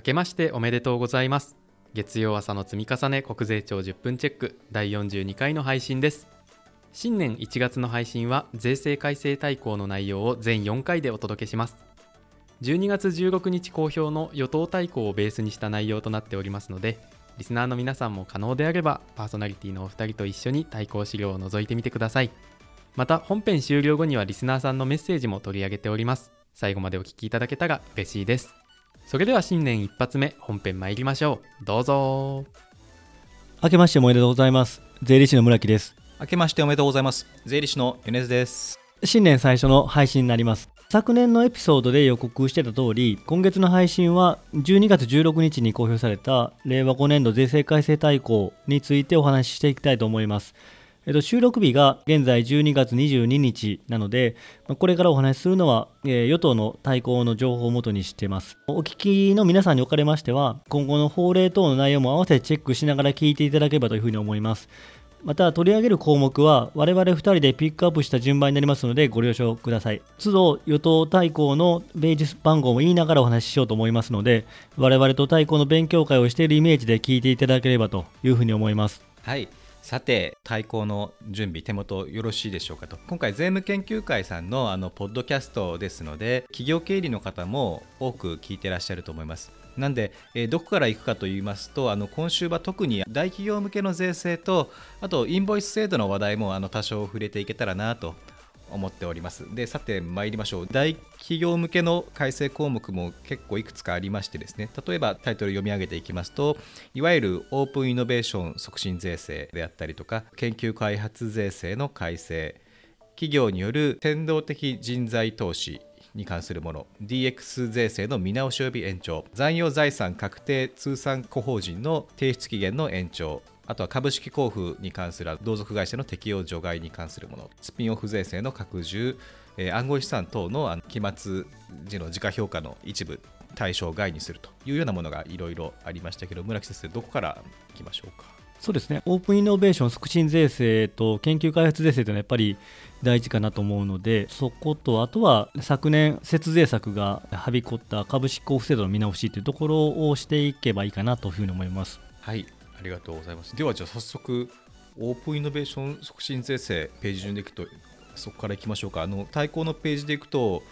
明けましておめでとうございます。月曜朝の積み重ね国税庁10分チェック第42回の配信です。新年1月の配信は税制改正大綱の内容を全4回でお届けします。12月16日公表の与党大綱をベースにした内容となっておりますのでリスナーの皆さんも可能であればパーソナリティのお二人と一緒に対抗資料を覗いてみてください。また本編終了後にはリスナーさんのメッセージも取り上げております。最後までお聞きいただけたら嬉しいです。それでは新年一発目本編参りましょう。どうぞ。明けましておめでとうございます。税理士の村木です。明けましておめでとうございます。税理士の米津です。新年最初の配信になります。昨年のエピソードで予告してた通り今月の配信は12月16日に公表された令和5年度税制改正大綱についてお話ししていきたいと思いますえっと、収録日が現在12月22日なので、まこれからお話しするのは、えー、与党の対抗の情報をもとにしています。お聞きの皆さんにおかれましては、今後の法令等の内容も合わせてチェックしながら聞いていただければというふうに思います。また取り上げる項目は我々2人でピックアップした順番になりますのでご了承ください。都度与党対抗のページ番号も言いながらお話ししようと思いますので我々と対抗の勉強会をしているイメージで聞いていただければというふうに思います。はいさて対抗の準備手元よろしいでしょうかと。今回税務研究会さんのあのポッドキャストですので企業経理の方も多く聞いてらっしゃると思います。なんで、え、どこから行くかと言いますとあの今週は特に大企業向けの税制とあとインボイス制度の話題もあの多少触れていけたらなと思っております。でさて参りましょう。大企業向けの改正項目も結構いくつかありましてですね。例えばタイトル読み上げていきますといわゆるオープンイノベーション促進税制であったりとか研究開発税制の改正企業による先導的人材投資に関するもの DX 税制の見直し及び延長残余財産確定通算個法人の提出期限の延長あとは株式交付に関する同族会社の適用除外に関するもの、スピンオフ税制の拡充、えー、暗号資産等の期末時の時価評価の一部対象外にするというようなものがいろいろありましたけど、村木先生、どこからいきましょうか？そうですねオープンイノベーション促進税制と研究開発税制というのはやっぱり大事かなと思うのでそことあとは昨年節税策がはびこった株式交付制度の見直しというところをしていけばいいかなというふうに思います。はいありがとうございます。では、じゃあ早速、オープンイノベーション促進税制、ページ順でいくと、そこからいきましょうか。あの対抗のページでいくと、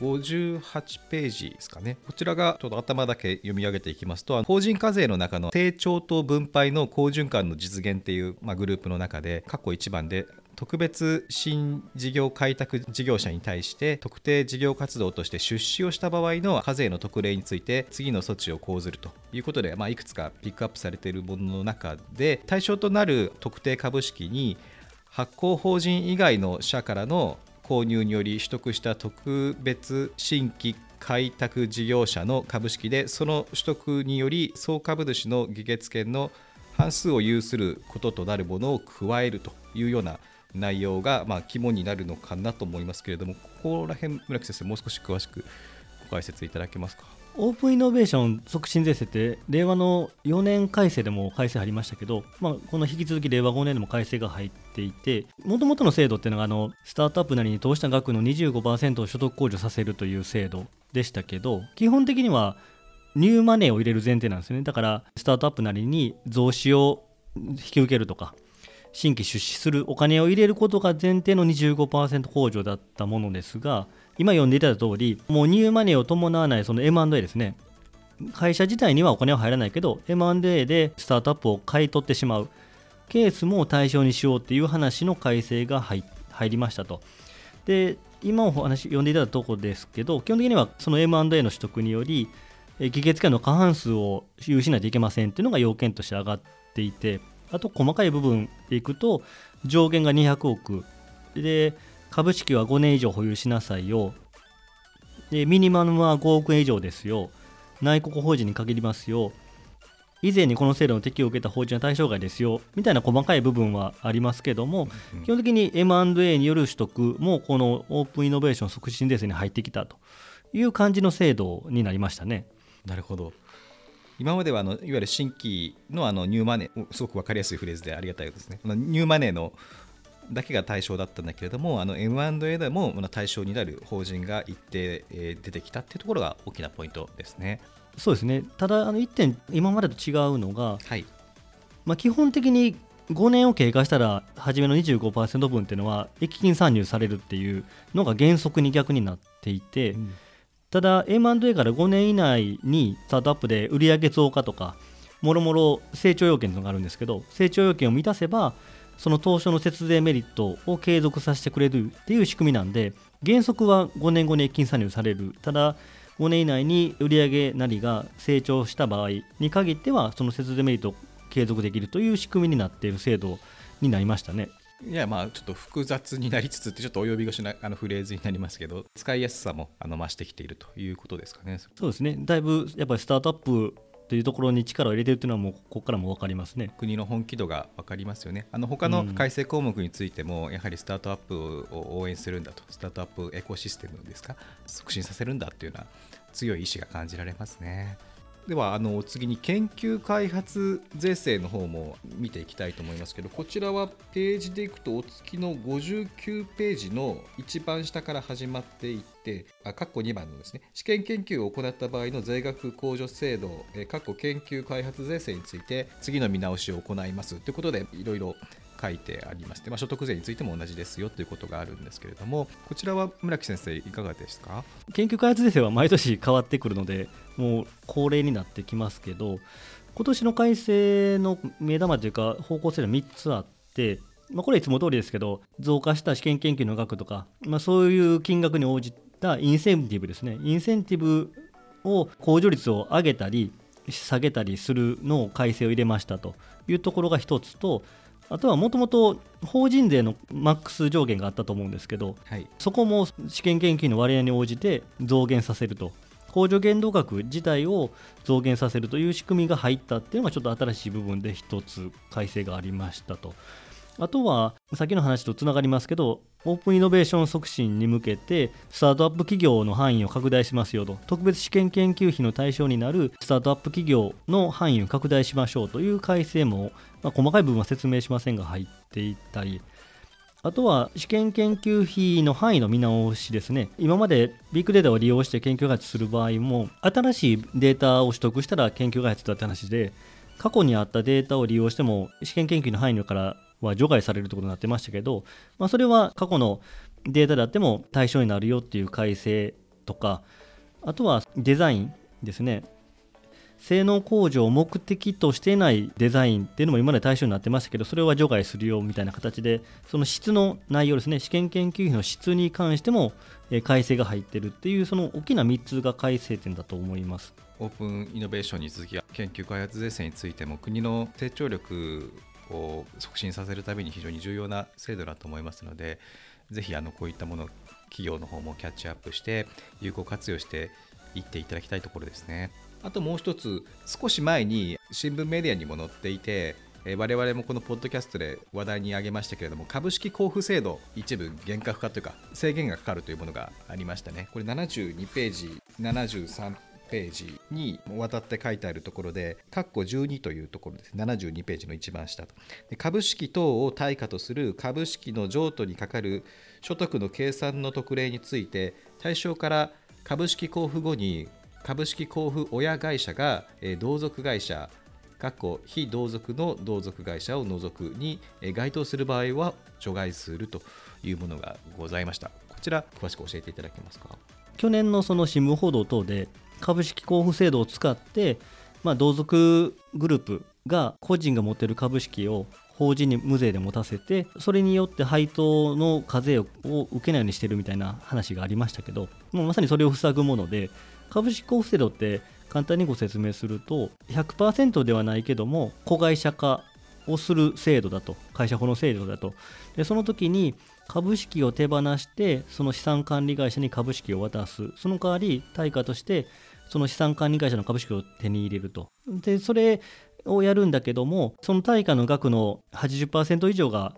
58ページですかね。こちらがちょっと頭だけ読み上げていきますと、法人課税の中の成長と分配の好循環の実現っていう、まあ、グループの中で、過去1番で特別新事業開拓事業者に対して特定事業活動として出資をした場合の課税の特例について次の措置を講ずるということで、まあ、いくつかピックアップされているものの中で対象となる特定株式に発行法人以外の社からの購入により取得した特別新規開拓事業者の株式でその取得により総株主の議決権の半数を有することとなるものを加えるというような内容が、まあ、肝になるのかなと思いますけれども、ここら辺、村木先生、もう少し詳しくご解説いただけますか？オープンイノベーション促進税制って令和の4年改正でも改正ありましたけど、まあ、この引き続き令和5年でも改正が入っていてもともとの制度っていうのがあのスタートアップなりに投資した額の25%を所得控除させるという制度でしたけど基本的にはニューマネーを入れる前提なんですよねだからスタートアップなりに増資を引き受けるとか新規出資するお金を入れることが前提の25%控除だったものですが、今読んでいただいた通り、もうニューマネーを伴わないその M&A ですね。会社自体にはお金は入らないけど、M&A でスタートアップを買い取ってしまうケースも対象にしようっていう話の改正が入りましたと。で、今お話読んでいただいたところですけど、基本的にはその M&A の取得により、議決権の過半数を有しないといけませんっていうのが要件として上がっていて、あと細かい部分でいくと上限が200億。で株式は5年以上保有しなさいよ。でミニマムは5億円以上ですよ。内国法人に限りますよ。以前にこの制度の適用を受けた法人は対象外ですよ。みたいな細かい部分はありますけども、うん、基本的に M&A による取得もこのオープンイノベーション促進税制に入ってきたという感じの制度になりましたね。なるほど今まではあのいわゆる新規のあのニューマネー、すごく分かりやすいフレーズでありがたいですね。ニューマネーのだけが対象だったんだけれども、M&A でも対象になる法人が一定出てきたっていうところが大きなポイントですね。そうですねただあの1点今までと違うのが、はいまあ、基本的に5年を経過したら初めの25%分っていうのは益金参入されるっていうのが原則に逆になっていて、うんただ M&A から5年以内にスタートアップで売上増加とかもろもろ成長要件というのがあるんですけど成長要件を満たせばその当初の節税メリットを継続させてくれるっていう仕組みなんで原則は5年後に金参入されるただ5年以内に売上なりが成長した場合に限ってはその節税メリットを継続できるという仕組みになっている制度になりましたね。いやまあちょっと複雑になりつつってちょっとお呼び越しな あのフレーズになりますけど使いやすさもあの増してきているということですかね。そうですねだいぶやっぱりスタートアップというところに力を入れてるというのはもうここからも分かりますね。国の本気度が分かりますよね。あの他の改正項目についても、やはりスタートアップを応援するんだと、スタートアップエコシステムですか、促進させるんだっていうような強い意志が感じられますね。ではあの次に研究開発税制の方も見ていきたいと思いますけどこちらはページでいくとお月の59ページの一番下から始まっていってあ括弧2番のですね試験研究を行った場合の税額控除制度え括弧研究開発税制について次の見直しを行いますということでいろいろ書いてありまして、まあ、所得税についても同じですよということがあるんですけれどもこちらは村木先生いかがですか？研究開発税制は毎年変わってくるのでもう恒例になってきますけど今年の改正の目玉というか方向性は3つあって、まあ、これはいつも通りですけど増加した試験研究の額とか、まあ、そういう金額に応じたインセンティブですね。インセンティブを控除率を上げたり下げたりするのを改正を入れましたというところが1つとあとはもともと法人税のマックス上限があったと思うんですけどはいそこも試験研究の割合に応じて増減させると控除限度額自体を増減させるという仕組みが入ったっていうのがちょっと新しい部分で一つ改正がありましたと。あとはさっきの話とつながりますけどオープンイノベーション促進に向けてスタートアップ企業の範囲を拡大しますよと特別試験研究費の対象になるスタートアップ企業の範囲を拡大しましょうという改正も、まあ、細かい部分は説明しませんが入っていたりあとは試験研究費の範囲の見直しですね。今までビッグデータを利用して研究開発する場合も、新しいデータを取得したら研究開発だって話で、過去にあったデータを利用しても試験研究の範囲からは除外されるということになってましたけど、まあ、それは過去のデータであっても対象になるよっていう改正とか、あとはデザインですね。性能向上を目的としていないデザインっていうのも今まで対象になってましたけど、それは除外するよみたいな形で、その質の内容ですね、試験研究費の質に関しても、改正が入ってるっていう、その大きな3つが改正点だと思います。オープンイノベーションに続き研究開発税制についても国の成長力を促進させるために非常に重要な制度だと思いますのでぜひあのこういったもの企業の方もキャッチアップして有効活用していっていただきたいところですね。あともう一つ少し前に新聞メディアにも載っていて我々もこのポッドキャストで話題に挙げましたけれども株式交付制度一部厳格化というか制限がかかるというものがありましたね。これ72ページ73ページにわたって書いてあるところで、括弧12というところです。72ページの一番下と。株式等を対価とする株式の譲渡にかかる所得の計算の特例について、対象から株式交付後に株式交付親会社が、同族会社、括弧非同族の同族会社を除くに該当する場合は除外するというものがございました。こちら詳しく教えていただけますか？去年のその新聞報道等で株式交付制度を使って、まあ、同族グループが個人が持っている株式を法人に無税で持たせてそれによって配当の課税を受けないようにしてるみたいな話がありましたけどもうまさにそれを塞ぐもので株式交付制度って簡単にご説明すると100%ではないけども子会社化をする制度だと会社法の制度だと。でその時に株式を手放してその資産管理会社に株式を渡す。その代わり対価としてその資産管理会社の株式を手に入れると。でそれをやるんだけどもその対価の額の80%以上が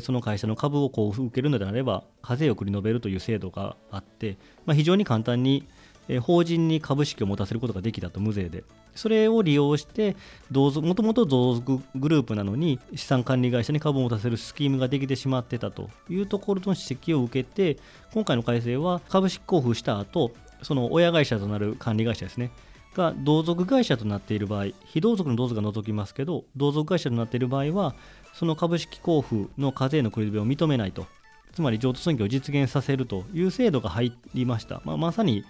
その会社の株をこう受けるのであれば課税を繰り延べるという制度があって、まあ、非常に簡単にえ法人に株式を持たせることができたと無税で。それを利用してもともと同族グループなのに資産管理会社に株を持たせるスキームができてしまってたというところの指摘を受けて今回の改正は株式交付した後その親会社となる管理会社ですねが同族会社となっている場合非同族の同族が除きますけど同族会社となっている場合はその株式交付の課税の繰り出を認めないと。つまり譲渡損益を実現させるという制度が入りました、まあ、まさに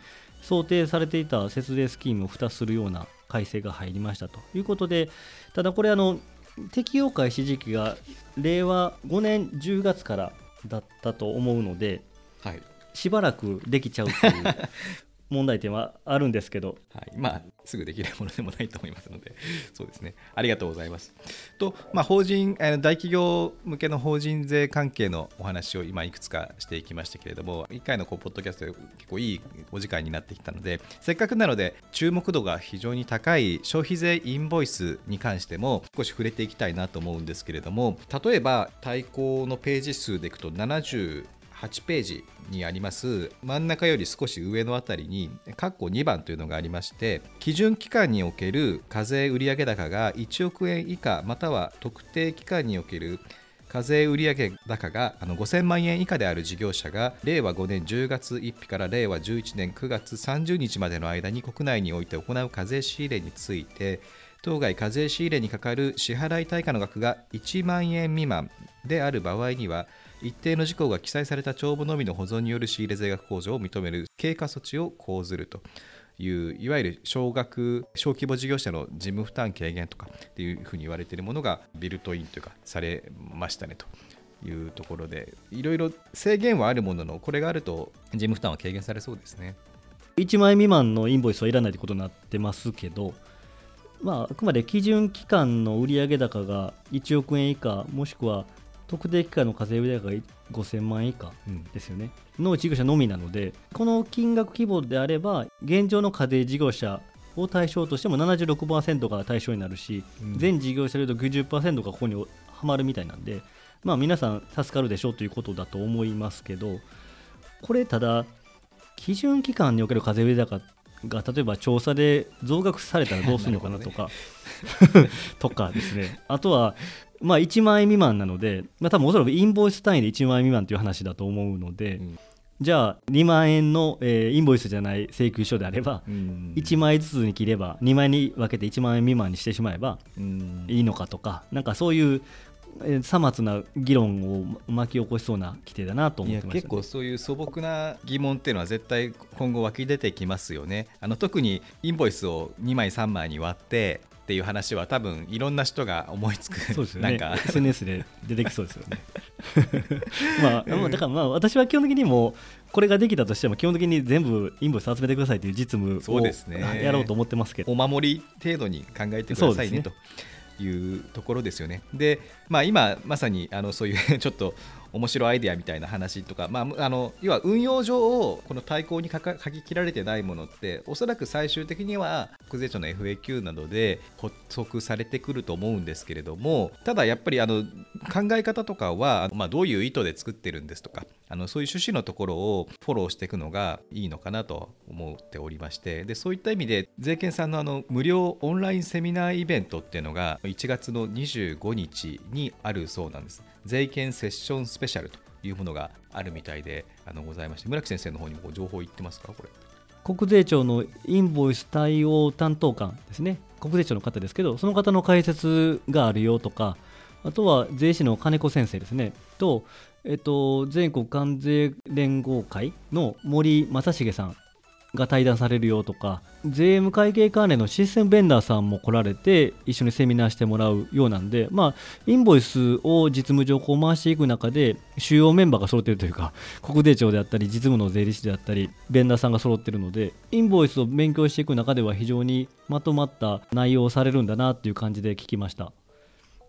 想定されていた節税スキームを付帯するような改正が入りましたということでただこれあの適用開始時期が令和5年10月からだったと思うので、はい、しばらくできちゃうという 問題点はあるんですけど、はい、まあすぐできるものでもないと思いますので。そうですね。ありがとうございます。と、まあ、法人大企業向けの法人税関係のお話を今いくつかしていきましたけれども1回のこうポッドキャストで結構いいお時間になってきたのでせっかくなので注目度が非常に高い消費税インボイスに関しても少し触れていきたいなと思うんですけれども例えば対抗のページ数でいくと70 8ページにあります真ん中より少し上のあたりに括弧2番というのがありまして基準期間における課税売上高が1億円以下または特定期間における課税売上高があの5000万円以下である事業者が令和5年10月1日から令和11年9月30日までの間に国内において行う課税仕入れについて当該課税仕入れにかかる支払い対価の額が1万円未満である場合には一定の事項が記載された帳簿のみの保存による仕入れ税額控除を認める経過措置を講ずるといういわゆる少額小規模事業者の事務負担軽減とかっていうふうに言われているものがビルトインというかされましたねというところでいろいろ制限はあるもののこれがあると事務負担は軽減されそうですね。1万円未満のインボイスはいらないということになってますけどまあ、あくまで基準期間の売上高が1億円以下もしくは特定期間の課税売上が5000万円以下ですよね、うん、の事業者のみなのでこの金額規模であれば現状の課税事業者を対象としても76%が対象になるし、うん、全事業者でいうと90%がここにはまるみたいなんで、まあ、皆さん助かるでしょうということだと思いますけどこれただ基準期間における課税売上高が例えば調査で増額されたらどうするのかなとか とかですね。あとはまあ、1万円未満なので、まあ、多分おそらくインボイス単位で1万円未満という話だと思うので、うん、じゃあ2万円の、えー、インボイスじゃない請求書であれば、うん、1枚ずつに切れば2枚に分けて1万円未満にしてしまえばいいのかとか、なんかそういうさまつな議論を巻き起こしそうな規定だなと思ってね、結構そういう素朴な疑問っていうのは絶対今後湧き出てきますよね。あの特にインボイスを2枚3枚に割ってっていう話は多分いろんな人が思いつくそうですよね。なんか。SNS で出てきそうですよね。まあ、だからまあ私は基本的にもこれができたとしても基本的に全部インボイス集めてくださいという実務をやろうと思ってますけど、お守り程度に考えてくださいねというところですよね。で、まあ、今まさにあのそういう ちょっと面白いアイデアみたいな話とか、まあ、あの要は運用上をこの対抗に書き切られてないものっておそらく最終的には国税庁の FAQ などで発足されてくると思うんですけれどもただやっぱりあの考え方とかは、まあ、どういう意図で作ってるんですとかあのそういう趣旨のところをフォローしていくのがいいのかなと思っておりましてでそういった意味で税券さんのあの無料オンラインセミナーイベントっていうのが1月の25日にあるそうなんです。税券セッションスペシャルというものがあるみたいであのございまして村木先生の方にも情報いってますか？これ。国税庁のインボイス対応担当官ですね。国税庁の方ですけどその方の解説があるよとかあとは税理の金子先生ですね。と、えっと、全国関税連合会の森正成さんが対談されるよとか税務会計関連のシステムベンダーさんも来られて一緒にセミナーしてもらうようなんで、まあ、インボイスを実務上こう回していく中で主要メンバーが揃っているというか国税庁であったり実務の税理士であったりベンダーさんが揃ってるのでインボイスを勉強していく中では非常にまとまった内容をされるんだなっていう感じで聞きました。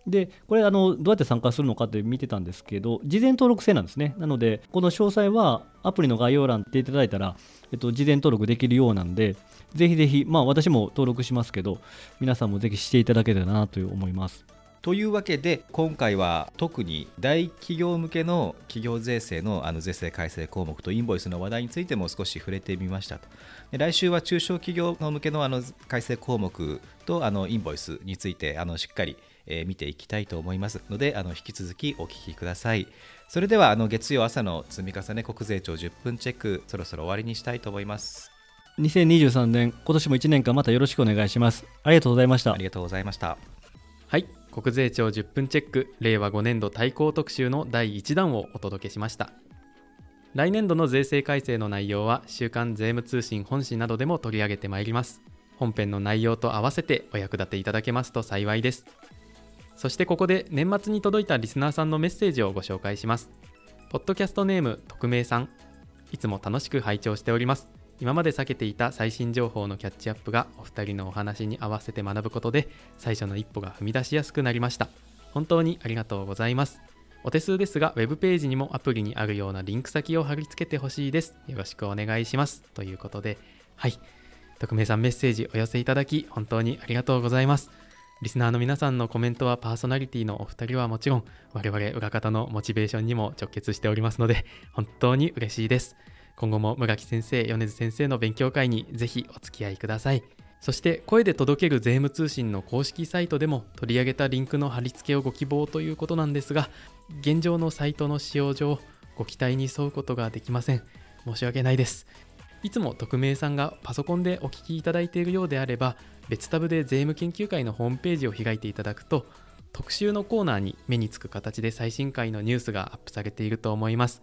でこれあの、どうやって参加するのかって見てたんですけど、事前登録制なんですね。なので、この詳細はアプリの概要欄っていただいたら、えっと、事前登録できるようなんで、ぜひぜひ、まあ私も登録しますけど、皆さんもぜひしていただけたらなと思います。というわけで今回は特に大企業向けの企業税制のあの税制改正項目とインボイスの話題についても少し触れてみましたとで来週は中小企業向けのあの改正項目とあのインボイスについてあのしっかりえー、見ていきたいと思いますのであの引き続きお聞きください。それではあの月曜朝の積み重ね国税庁10分チェックそろそろ終わりにしたいと思います。2023年今年も1年間またよろしくお願いします。ありがとうございました。ありがとうございました。はい。国税庁10分チェック令和5年度対抗特集の第1弾をお届けしました。来年度の税制改正の内容は週刊税務通信本誌などでも取り上げてまいります。本編の内容と合わせてお役立ていただけますと幸いですそしてここで年末に届いたリスナーさんのメッセージをご紹介しますポッドキャストネーム匿名さんいつも楽しく拝聴しております今まで避けていた最新情報のキャッチアップがお二人のお話に合わせて学ぶことで最初の一歩が踏み出しやすくなりました本当にありがとうございますお手数ですが、ウェブページにもアプリにあるようなリンク先を貼り付けてほしいです。よろしくお願いします。ということで、はい。匿名さんメッセージお寄せいただき、本当にありがとうございます。リスナーの皆さんのコメントはパーソナリティのお二人はもちろん、我々裏方のモチベーションにも直結しておりますので、本当に嬉しいです。今後も村木先生、米津先生の勉強会にぜひお付き合いください。そして声で届ける税務通信の公式サイトでも取り上げたリンクの貼り付けをご希望ということなんですが現状のサイトの使用上ご期待に沿うことができません申し訳ないですいつも匿名さんがパソコンでお聞きいただいているようであれば別タブで税務研究会のホームページを開いていただくと特集のコーナーに目につく形で最新回のニュースがアップされていると思います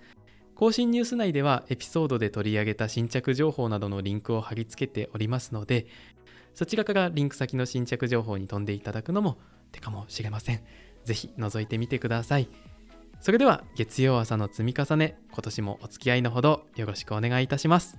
更新ニュース内ではエピソードで取り上げた新着情報などのリンクを貼り付けておりますのでそちらからリンク先の新着情報に飛んでいただくのも手かもしれません。ぜひ覗いてみてください。それでは月曜朝の積み重ね、今年もお付き合いのほどよろしくお願いいたします。